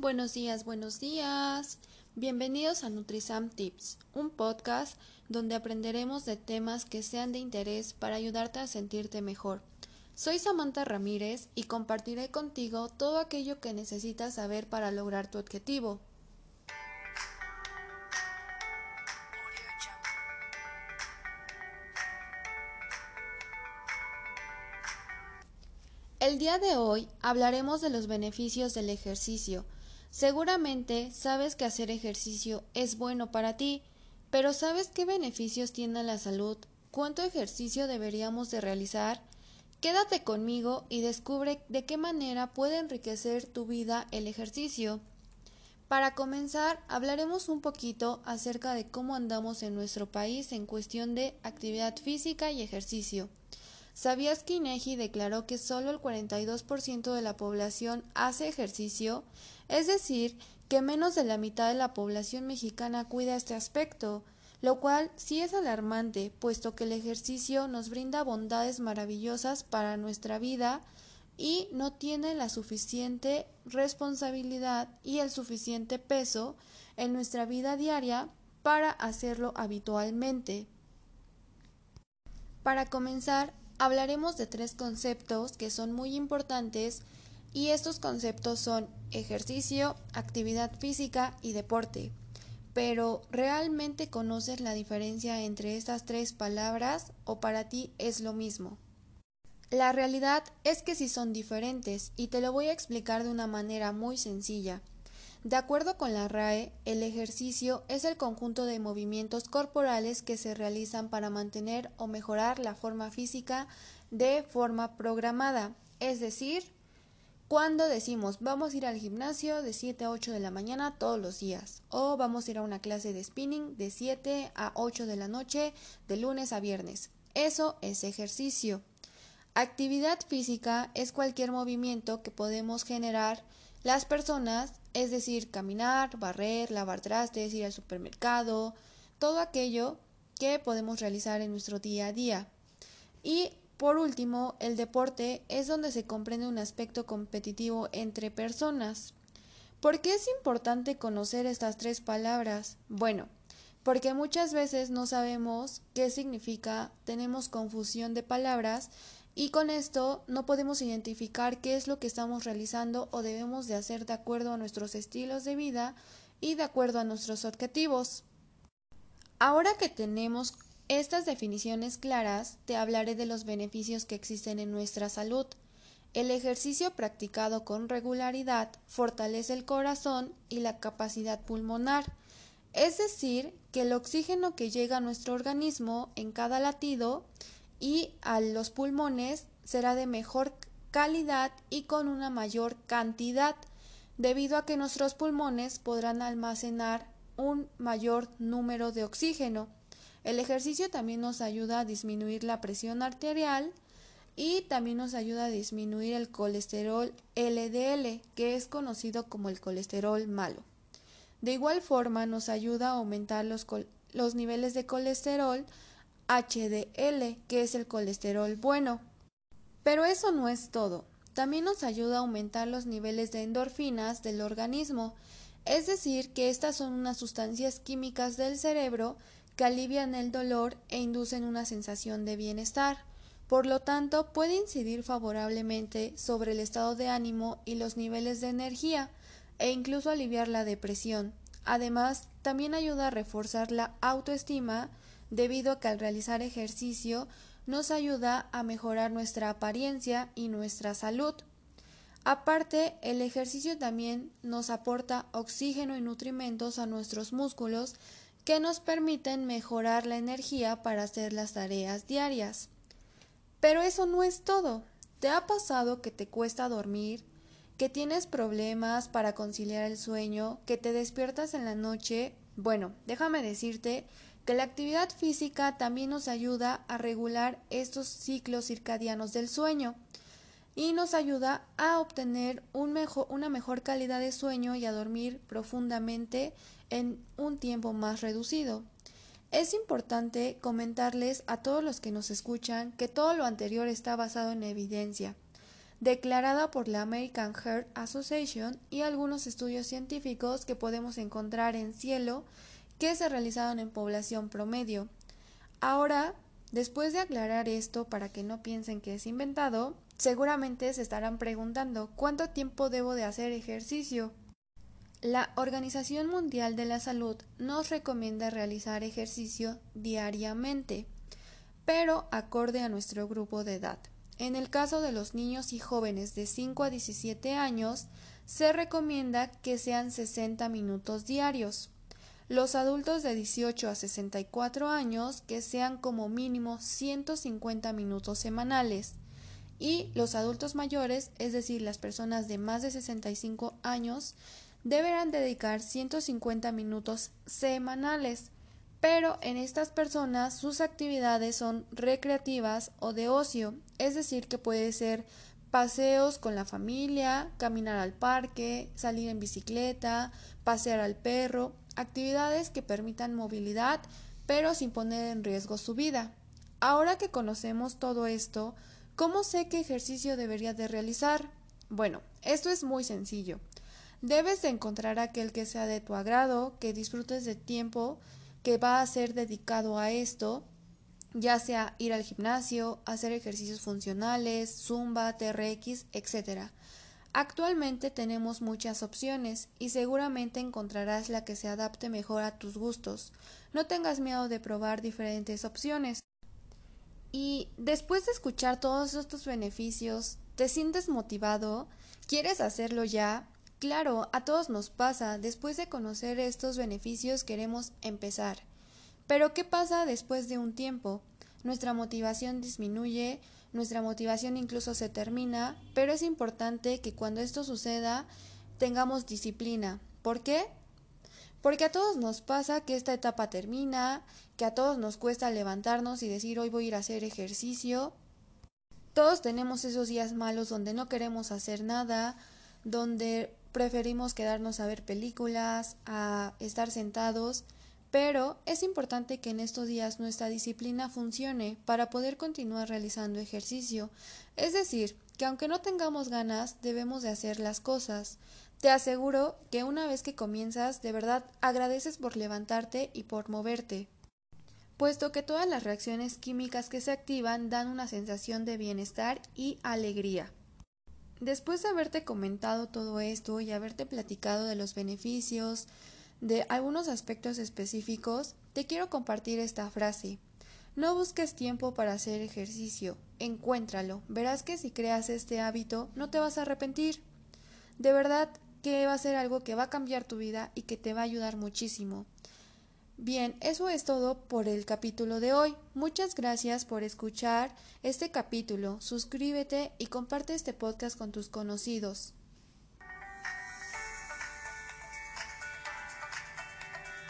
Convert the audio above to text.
Buenos días, buenos días. Bienvenidos a Nutrisam Tips, un podcast donde aprenderemos de temas que sean de interés para ayudarte a sentirte mejor. Soy Samantha Ramírez y compartiré contigo todo aquello que necesitas saber para lograr tu objetivo. El día de hoy hablaremos de los beneficios del ejercicio. Seguramente sabes que hacer ejercicio es bueno para ti, pero ¿sabes qué beneficios tiene la salud? ¿Cuánto ejercicio deberíamos de realizar? Quédate conmigo y descubre de qué manera puede enriquecer tu vida el ejercicio. Para comenzar, hablaremos un poquito acerca de cómo andamos en nuestro país en cuestión de actividad física y ejercicio. ¿Sabías que INEGI declaró que solo el 42% de la población hace ejercicio? Es decir, que menos de la mitad de la población mexicana cuida este aspecto, lo cual sí es alarmante, puesto que el ejercicio nos brinda bondades maravillosas para nuestra vida y no tiene la suficiente responsabilidad y el suficiente peso en nuestra vida diaria para hacerlo habitualmente. Para comenzar, hablaremos de tres conceptos que son muy importantes y estos conceptos son ejercicio, actividad física y deporte. Pero ¿realmente conoces la diferencia entre estas tres palabras o para ti es lo mismo? La realidad es que sí son diferentes y te lo voy a explicar de una manera muy sencilla. De acuerdo con la RAE, el ejercicio es el conjunto de movimientos corporales que se realizan para mantener o mejorar la forma física de forma programada, es decir, cuando decimos vamos a ir al gimnasio de 7 a 8 de la mañana todos los días o vamos a ir a una clase de spinning de 7 a 8 de la noche de lunes a viernes. Eso es ejercicio. Actividad física es cualquier movimiento que podemos generar las personas, es decir, caminar, barrer, lavar trastes, ir al supermercado, todo aquello que podemos realizar en nuestro día a día. Y por último, el deporte es donde se comprende un aspecto competitivo entre personas. ¿Por qué es importante conocer estas tres palabras? Bueno, porque muchas veces no sabemos qué significa, tenemos confusión de palabras y con esto no podemos identificar qué es lo que estamos realizando o debemos de hacer de acuerdo a nuestros estilos de vida y de acuerdo a nuestros objetivos. Ahora que tenemos estas definiciones claras, te hablaré de los beneficios que existen en nuestra salud. El ejercicio practicado con regularidad fortalece el corazón y la capacidad pulmonar, es decir, que el oxígeno que llega a nuestro organismo en cada latido y a los pulmones será de mejor calidad y con una mayor cantidad, debido a que nuestros pulmones podrán almacenar un mayor número de oxígeno. El ejercicio también nos ayuda a disminuir la presión arterial y también nos ayuda a disminuir el colesterol LDL, que es conocido como el colesterol malo. De igual forma nos ayuda a aumentar los, los niveles de colesterol HDL, que es el colesterol bueno. Pero eso no es todo. También nos ayuda a aumentar los niveles de endorfinas del organismo, es decir, que estas son unas sustancias químicas del cerebro que alivian el dolor e inducen una sensación de bienestar. Por lo tanto, puede incidir favorablemente sobre el estado de ánimo y los niveles de energía, e incluso aliviar la depresión. Además, también ayuda a reforzar la autoestima debido a que al realizar ejercicio nos ayuda a mejorar nuestra apariencia y nuestra salud. Aparte, el ejercicio también nos aporta oxígeno y nutrimentos a nuestros músculos que nos permiten mejorar la energía para hacer las tareas diarias. Pero eso no es todo. ¿Te ha pasado que te cuesta dormir, que tienes problemas para conciliar el sueño, que te despiertas en la noche? Bueno, déjame decirte la actividad física también nos ayuda a regular estos ciclos circadianos del sueño y nos ayuda a obtener una mejor calidad de sueño y a dormir profundamente en un tiempo más reducido. Es importante comentarles a todos los que nos escuchan que todo lo anterior está basado en evidencia. declarada por la American Heart Association y algunos estudios científicos que podemos encontrar en cielo que se realizaron en población promedio. Ahora, después de aclarar esto para que no piensen que es inventado, seguramente se estarán preguntando ¿cuánto tiempo debo de hacer ejercicio? La Organización Mundial de la Salud nos recomienda realizar ejercicio diariamente, pero acorde a nuestro grupo de edad. En el caso de los niños y jóvenes de 5 a 17 años, se recomienda que sean 60 minutos diarios. Los adultos de 18 a 64 años que sean como mínimo 150 minutos semanales. Y los adultos mayores, es decir, las personas de más de 65 años, deberán dedicar 150 minutos semanales, pero en estas personas sus actividades son recreativas o de ocio, es decir, que puede ser paseos con la familia, caminar al parque, salir en bicicleta, pasear al perro, actividades que permitan movilidad, pero sin poner en riesgo su vida. Ahora que conocemos todo esto, ¿cómo sé qué ejercicio debería de realizar? Bueno, esto es muy sencillo. Debes de encontrar aquel que sea de tu agrado, que disfrutes de tiempo que va a ser dedicado a esto, ya sea ir al gimnasio, hacer ejercicios funcionales, zumba, TRX, etc. Actualmente tenemos muchas opciones y seguramente encontrarás la que se adapte mejor a tus gustos. No tengas miedo de probar diferentes opciones. Y después de escuchar todos estos beneficios, ¿te sientes motivado? ¿Quieres hacerlo ya? Claro, a todos nos pasa, después de conocer estos beneficios queremos empezar. Pero ¿qué pasa después de un tiempo? Nuestra motivación disminuye, nuestra motivación incluso se termina, pero es importante que cuando esto suceda tengamos disciplina. ¿Por qué? Porque a todos nos pasa que esta etapa termina, que a todos nos cuesta levantarnos y decir hoy voy a ir a hacer ejercicio. Todos tenemos esos días malos donde no queremos hacer nada, donde preferimos quedarnos a ver películas, a estar sentados, pero es importante que en estos días nuestra disciplina funcione para poder continuar realizando ejercicio. Es decir, que aunque no tengamos ganas, debemos de hacer las cosas. Te aseguro que una vez que comienzas, de verdad agradeces por levantarte y por moverte, puesto que todas las reacciones químicas que se activan dan una sensación de bienestar y alegría. Después de haberte comentado todo esto y haberte platicado de los beneficios, de algunos aspectos específicos, te quiero compartir esta frase. No busques tiempo para hacer ejercicio, encuéntralo. Verás que si creas este hábito no te vas a arrepentir. De verdad que va a ser algo que va a cambiar tu vida y que te va a ayudar muchísimo. Bien, eso es todo por el capítulo de hoy. Muchas gracias por escuchar este capítulo. Suscríbete y comparte este podcast con tus conocidos.